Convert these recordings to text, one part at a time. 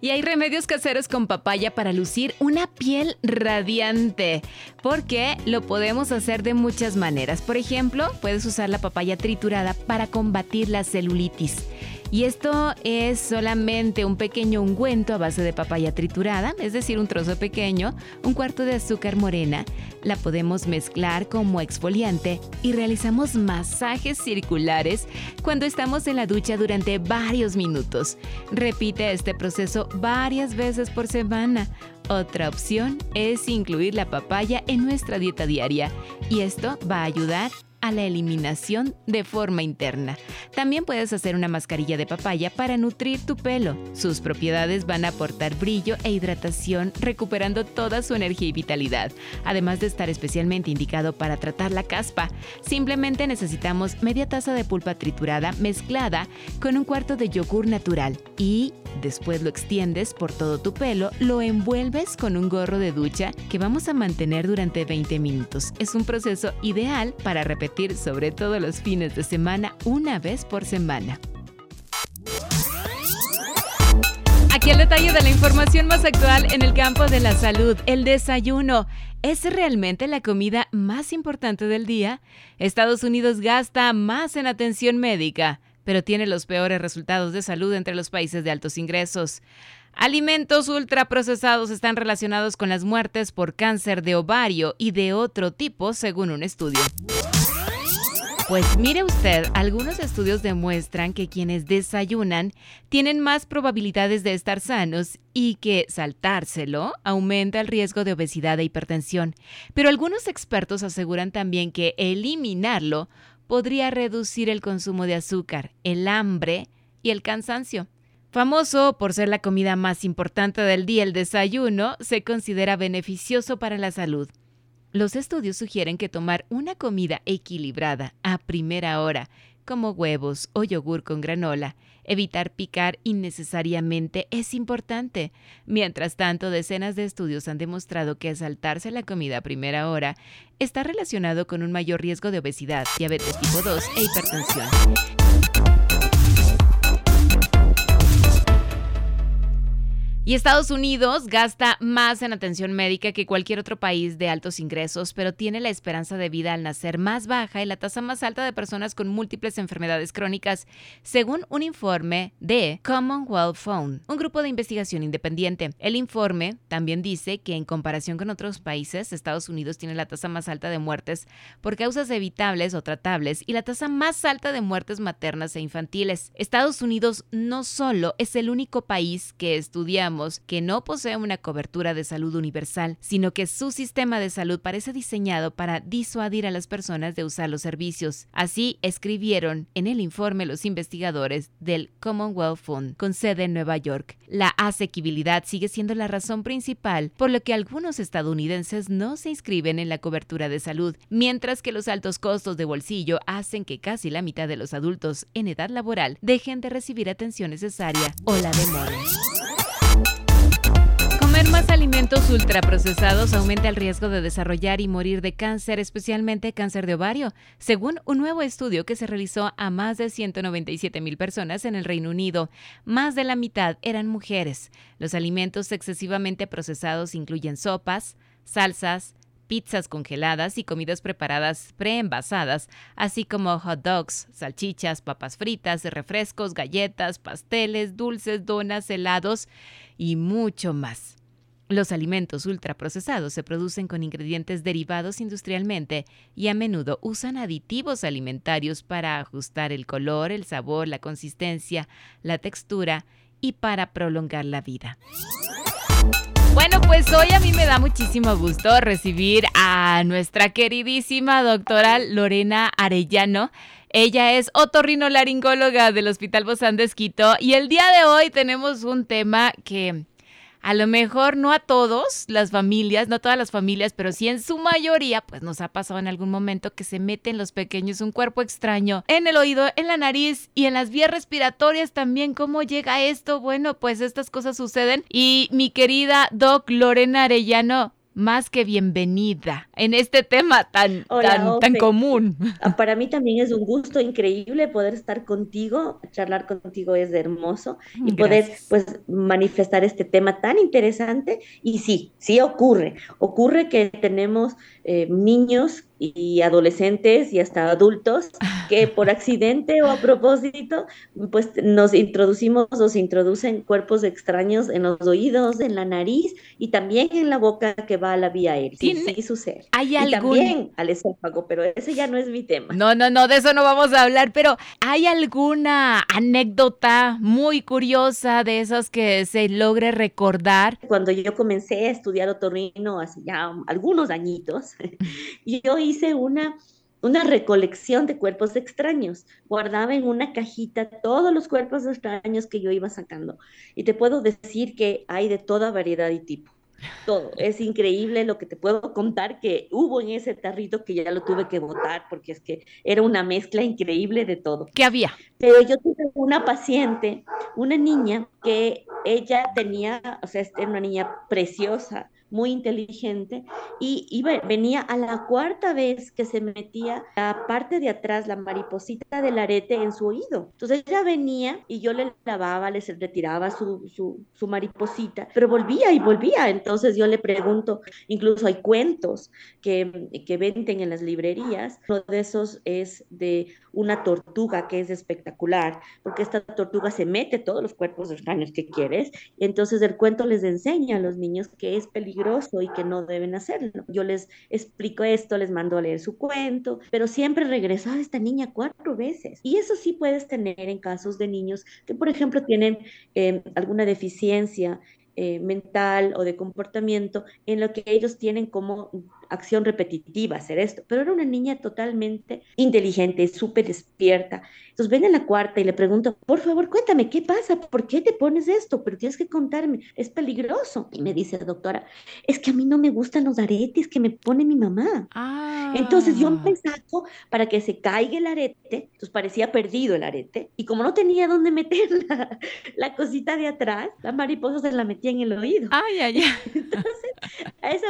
Y hay remedios caseros con papaya para lucir una piel radiante, porque lo podemos hacer de muchas maneras. Por ejemplo, puedes usar la papaya triturada para combatir la celulitis. Y esto es solamente un pequeño ungüento a base de papaya triturada, es decir, un trozo pequeño, un cuarto de azúcar morena. La podemos mezclar como exfoliante y realizamos masajes circulares cuando estamos en la ducha durante varios minutos. Repite este proceso varias veces por semana. Otra opción es incluir la papaya en nuestra dieta diaria y esto va a ayudar a la eliminación de forma interna. También puedes hacer una mascarilla de papaya para nutrir tu pelo. Sus propiedades van a aportar brillo e hidratación, recuperando toda su energía y vitalidad, además de estar especialmente indicado para tratar la caspa. Simplemente necesitamos media taza de pulpa triturada mezclada con un cuarto de yogur natural y después lo extiendes por todo tu pelo, lo envuelves con un gorro de ducha que vamos a mantener durante 20 minutos. Es un proceso ideal para repetir sobre todo los fines de semana una vez por semana. Aquí el detalle de la información más actual en el campo de la salud, el desayuno. ¿Es realmente la comida más importante del día? Estados Unidos gasta más en atención médica, pero tiene los peores resultados de salud entre los países de altos ingresos. Alimentos ultraprocesados están relacionados con las muertes por cáncer de ovario y de otro tipo, según un estudio. Pues mire usted, algunos estudios demuestran que quienes desayunan tienen más probabilidades de estar sanos y que saltárselo aumenta el riesgo de obesidad e hipertensión. Pero algunos expertos aseguran también que eliminarlo podría reducir el consumo de azúcar, el hambre y el cansancio. Famoso por ser la comida más importante del día, el desayuno se considera beneficioso para la salud. Los estudios sugieren que tomar una comida equilibrada a primera hora, como huevos o yogur con granola, evitar picar innecesariamente es importante. Mientras tanto, decenas de estudios han demostrado que saltarse la comida a primera hora está relacionado con un mayor riesgo de obesidad, diabetes tipo 2 e hipertensión. Y Estados Unidos gasta más en atención médica que cualquier otro país de altos ingresos, pero tiene la esperanza de vida al nacer más baja y la tasa más alta de personas con múltiples enfermedades crónicas, según un informe de Commonwealth Fund, un grupo de investigación independiente. El informe también dice que en comparación con otros países, Estados Unidos tiene la tasa más alta de muertes por causas evitables o tratables y la tasa más alta de muertes maternas e infantiles. Estados Unidos no solo es el único país que que no posee una cobertura de salud universal, sino que su sistema de salud parece diseñado para disuadir a las personas de usar los servicios. Así escribieron en el informe los investigadores del Commonwealth Fund, con sede en Nueva York. La asequibilidad sigue siendo la razón principal por lo que algunos estadounidenses no se inscriben en la cobertura de salud, mientras que los altos costos de bolsillo hacen que casi la mitad de los adultos en edad laboral dejen de recibir atención necesaria o la demoren más alimentos ultraprocesados aumenta el riesgo de desarrollar y morir de cáncer, especialmente cáncer de ovario, según un nuevo estudio que se realizó a más de 197 mil personas en el Reino Unido. Más de la mitad eran mujeres. Los alimentos excesivamente procesados incluyen sopas, salsas, pizzas congeladas y comidas preparadas preenvasadas, así como hot dogs, salchichas, papas fritas, refrescos, galletas, pasteles, dulces, donas, helados y mucho más. Los alimentos ultraprocesados se producen con ingredientes derivados industrialmente y a menudo usan aditivos alimentarios para ajustar el color, el sabor, la consistencia, la textura y para prolongar la vida. Bueno, pues hoy a mí me da muchísimo gusto recibir a nuestra queridísima doctora Lorena Arellano. Ella es otorrinolaringóloga del Hospital Bozán de Esquito y el día de hoy tenemos un tema que a lo mejor no a todos las familias, no todas las familias, pero sí en su mayoría, pues nos ha pasado en algún momento que se meten los pequeños un cuerpo extraño en el oído, en la nariz y en las vías respiratorias también. ¿Cómo llega esto? Bueno, pues estas cosas suceden. Y mi querida Doc Lorena Arellano, más que bienvenida en este tema tan, tan, común. Ah, para mí también es un gusto increíble poder estar contigo, charlar contigo es hermoso y poder pues manifestar este tema tan interesante. Y sí, sí ocurre, ocurre que tenemos eh, niños y adolescentes y hasta adultos que por accidente o a propósito, pues nos introducimos o se introducen cuerpos extraños en los oídos, en la nariz y también en la boca que va a la vía aérea. Sí, sí sucede. ¿Hay y también al esófago, pero ese ya no es mi tema. No, no, no, de eso no vamos a hablar, pero ¿hay alguna anécdota muy curiosa de esas que se logre recordar? Cuando yo comencé a estudiar otorrino hace ya algunos añitos, yo hice una, una recolección de cuerpos extraños. Guardaba en una cajita todos los cuerpos extraños que yo iba sacando. Y te puedo decir que hay de toda variedad y tipo. Todo. Es increíble lo que te puedo contar que hubo en ese tarrito que ya lo tuve que botar porque es que era una mezcla increíble de todo. ¿Qué había? Pero yo tuve una paciente, una niña que ella tenía, o sea, era una niña preciosa, muy inteligente, y venía a la cuarta vez que se metía la parte de atrás, la mariposita del arete en su oído. Entonces ella venía y yo le lavaba, le retiraba su, su, mariposita, pero volvía y volvía. Entonces yo le pregunto, incluso hay cuentos que, que venden en las librerías, uno de esos es de una tortuga que es espectacular, porque esta tortuga se mete todos los cuerpos extraños que quieres, y entonces el cuento les enseña a los niños que es peligroso y que no deben hacerlo. Yo les explico esto, les mando a leer su cuento, pero siempre regreso a esta niña cuatro veces. Y eso sí puedes tener en casos de niños que, por ejemplo, tienen eh, alguna deficiencia eh, mental o de comportamiento en lo que ellos tienen como acción repetitiva hacer esto, pero era una niña totalmente inteligente, súper despierta. Entonces ven a la cuarta y le pregunto, por favor, cuéntame, ¿qué pasa? ¿Por qué te pones esto? Pero tienes que contarme, es peligroso. Y me dice, doctora, es que a mí no me gustan los aretes que me pone mi mamá. Ah. Entonces yo me saco para que se caiga el arete, entonces parecía perdido el arete, y como no tenía dónde meter la, la cosita de atrás, la mariposa se la metía en el oído. Ay, ay, ay. Entonces,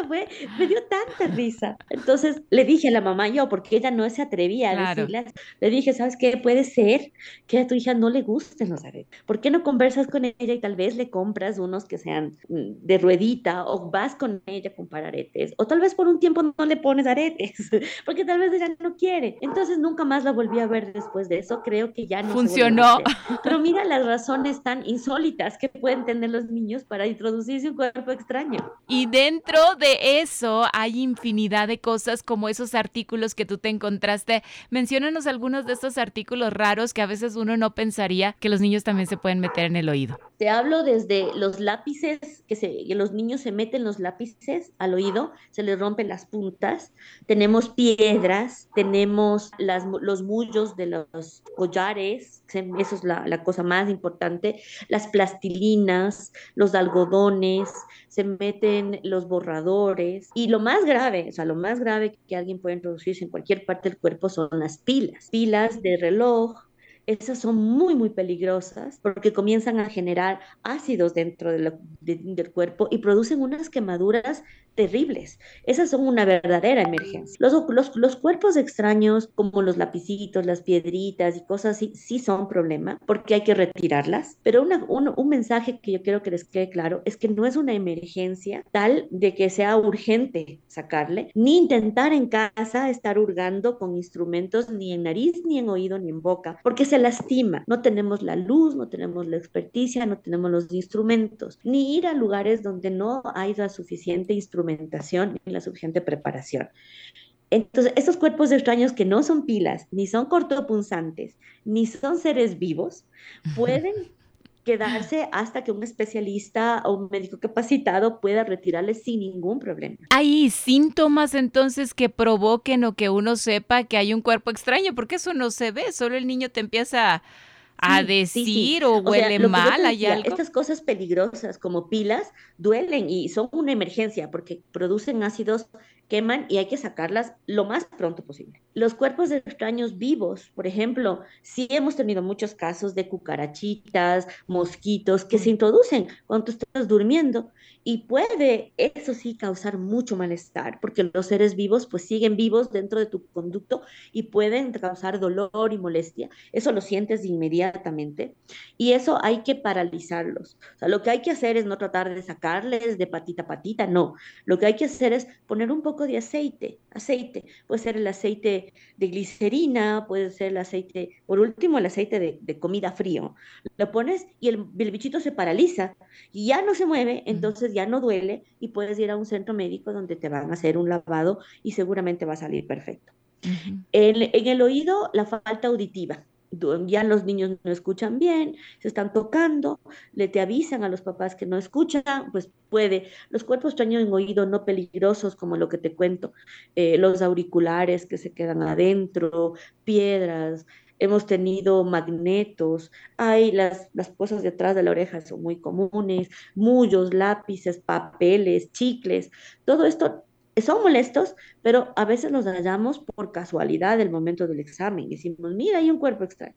a esa fue, me dio tanta risa. Entonces le dije a la mamá yo, porque ella no se atrevía a decirle, le dije, ¿sabes qué? Puede ser que a tu hija no le gusten los aretes. ¿Por qué no conversas con ella y tal vez le compras unos que sean mm, de ruedita o vas con ella a comprar aretes? O tal vez por un tiempo no le pones aretes, porque tal vez ella no quiere. Entonces nunca más la volví a ver después de eso. Creo que ya no funcionó. Pero mira las razones tan insólitas que pueden tener los niños para introducirse un cuerpo extraño. Y dentro de eso hay infinidad de cosas como esos artículos que tú te encontraste. Menciónanos algunos de estos artículos raros que a veces uno no pensaría que los niños también se pueden meter en el oído. Te hablo desde los lápices, que, se, los niños se meten los lápices al oído, se les rompen las puntas. Tenemos piedras, tenemos las, los mullos de los collares, eso es la cosa más importante, las plastilinas, los algodones, se meten los borradores y lo más grave, o sea, lo más grave que alguien puede introducirse en cualquier parte del cuerpo son las pilas, pilas de reloj, esas son muy, muy peligrosas porque comienzan a generar ácidos dentro del cuerpo y producen unas quemaduras terribles. Esas son una verdadera emergencia. Los, los, los, cuerpos extraños, como los lapicitos, las piedritas y cosas así, sí son problema porque hay que retirarlas. Pero una, un, un, mensaje que yo quiero que les quede claro es que no es una emergencia tal de que sea urgente sacarle, ni intentar en casa estar hurgando con instrumentos ni en nariz, ni en oído, ni en boca, porque se lastima. No tenemos la luz, no tenemos la experticia, no tenemos los instrumentos, ni ir a lugares donde no hay la suficiente instrumentación ni la suficiente preparación. Entonces, estos cuerpos extraños que no son pilas, ni son cortopunzantes, ni son seres vivos, pueden quedarse hasta que un especialista o un médico capacitado pueda retirarles sin ningún problema. ¿Hay síntomas entonces que provoquen o que uno sepa que hay un cuerpo extraño? Porque eso no se ve, solo el niño te empieza a decir o huele mal, hay algo. Estas cosas peligrosas como pilas duelen y son una emergencia porque producen ácidos queman y hay que sacarlas lo más pronto posible. Los cuerpos de extraños vivos, por ejemplo, sí hemos tenido muchos casos de cucarachitas, mosquitos que se introducen cuando tú estás durmiendo y puede, eso sí, causar mucho malestar, porque los seres vivos pues siguen vivos dentro de tu conducto y pueden causar dolor y molestia. Eso lo sientes inmediatamente y eso hay que paralizarlos. O sea, lo que hay que hacer es no tratar de sacarles de patita a patita, no. Lo que hay que hacer es poner un poco de aceite, aceite, puede ser el aceite de glicerina, puede ser el aceite, por último, el aceite de, comida frío. Lo pones y el, el bichito se paraliza y ya no se mueve, entonces ya no duele y puedes ir a un centro médico donde te van a hacer un lavado y seguramente va a salir perfecto. en, el oído, la falta auditiva. Ya los niños no escuchan bien, se están tocando, le te avisan a los papás que no escuchan, pues puede. Los cuerpos extraños en oído no peligrosos, como lo que te cuento, eh, los auriculares que se quedan adentro, piedras, hemos tenido magnetos, hay las, las cosas detrás de la oreja son muy comunes, mullos, lápices, papeles, chicles, todo esto son molestos, pero a veces los hallamos por casualidad del momento del examen. Decimos, mira, hay un cuerpo extraño.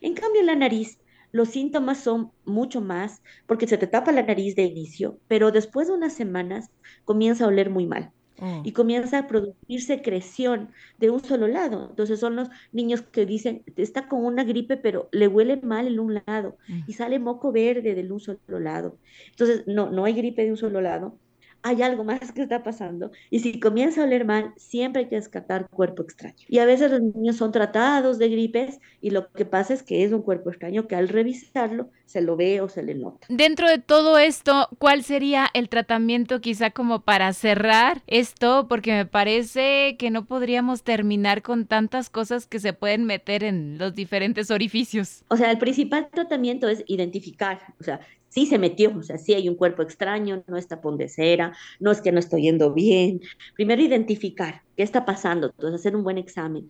En cambio, en la nariz, los síntomas son mucho más porque se te tapa la nariz de inicio, pero después de unas semanas comienza a oler muy mal. Mm. y comienza a producir secreción de un solo lado. Entonces son los niños que dicen, está con una gripe, pero le huele mal en un lado mm. y sale moco verde del un solo lado. Entonces, no, no hay gripe de un solo lado, hay algo más que está pasando. Y si comienza a oler mal, siempre hay que descartar cuerpo extraño. Y a veces los niños son tratados de gripes y lo que pasa es que es un cuerpo extraño que al revisarlo se lo ve o se le nota. Dentro de todo esto, ¿cuál sería el tratamiento quizá como para cerrar esto? Porque me parece que no podríamos terminar con tantas cosas que se pueden meter en los diferentes orificios. O sea, el principal tratamiento es identificar, o sea, sí se metió, o sea, sí hay un cuerpo extraño, no está pondecera, no es que no estoy yendo bien. Primero identificar qué está pasando, entonces hacer un buen examen.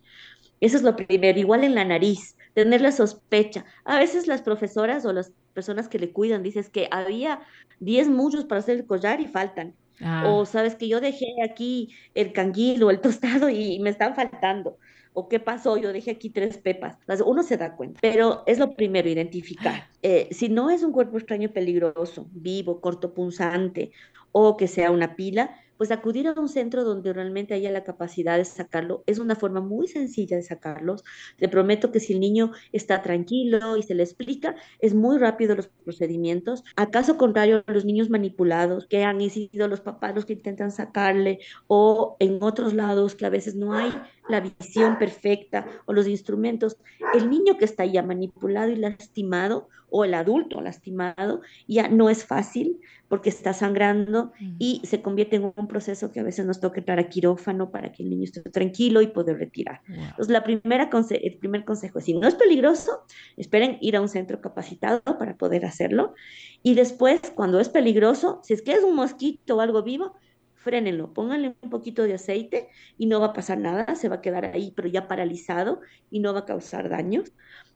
Eso es lo primero, igual en la nariz, tener la sospecha. A veces las profesoras o las personas que le cuidan dicen que había 10 muchos para hacer el collar y faltan. Ah. O sabes que yo dejé aquí el canguil o el tostado y me están faltando o qué pasó, yo dejé aquí tres pepas. Uno se da cuenta, pero es lo primero, identificar. Eh, si no es un cuerpo extraño peligroso, vivo, cortopunzante o que sea una pila, pues acudir a un centro donde realmente haya la capacidad de sacarlo es una forma muy sencilla de sacarlos. Te prometo que si el niño está tranquilo y se le explica, es muy rápido los procedimientos. A caso contrario, los niños manipulados, que han sido los papás los que intentan sacarle, o en otros lados que a veces no hay la visión perfecta o los instrumentos, el niño que está ya manipulado y lastimado, o el adulto lastimado, ya no es fácil porque está sangrando y se convierte en un proceso que a veces nos toca entrar a quirófano para que el niño esté tranquilo y poder retirar. Entonces, la primera el primer consejo es, si no es peligroso, esperen ir a un centro capacitado para poder hacerlo. Y después, cuando es peligroso, si es que es un mosquito o algo vivo, frénenlo, pónganle un poquito de aceite y no va a pasar nada, se va a quedar ahí, pero ya paralizado y no va a causar daños.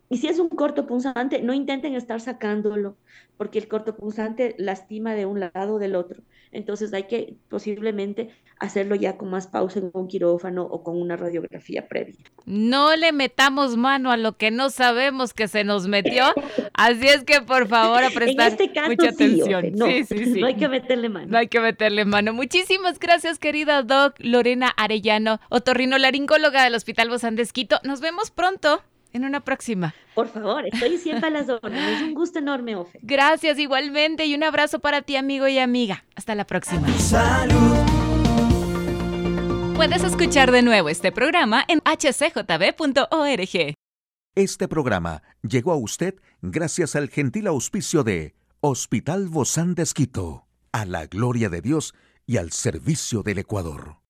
Y si es un corto punzante, no intenten estar sacándolo, porque el corto punzante lastima de un lado o del otro. Entonces hay que posiblemente hacerlo ya con más pausa en un quirófano o con una radiografía previa. No le metamos mano a lo que no sabemos que se nos metió, así es que por favor a prestar este mucha atención. no, sí, sí, sí. no hay que meterle mano. No hay que meterle mano. Muchísimas gracias, querida Doc Lorena Arellano, otorrinolaringóloga del Hospital Bozán de Nos vemos pronto en una próxima. Por favor, estoy siempre a las órdenes. Es un gusto enorme, Ofe. Gracias igualmente y un abrazo para ti, amigo y amiga. Hasta la próxima. Salud. Puedes escuchar de nuevo este programa en hcjb.org. Este programa llegó a usted gracias al gentil auspicio de Hospital Bozán de Esquito, a la gloria de Dios y al servicio del Ecuador.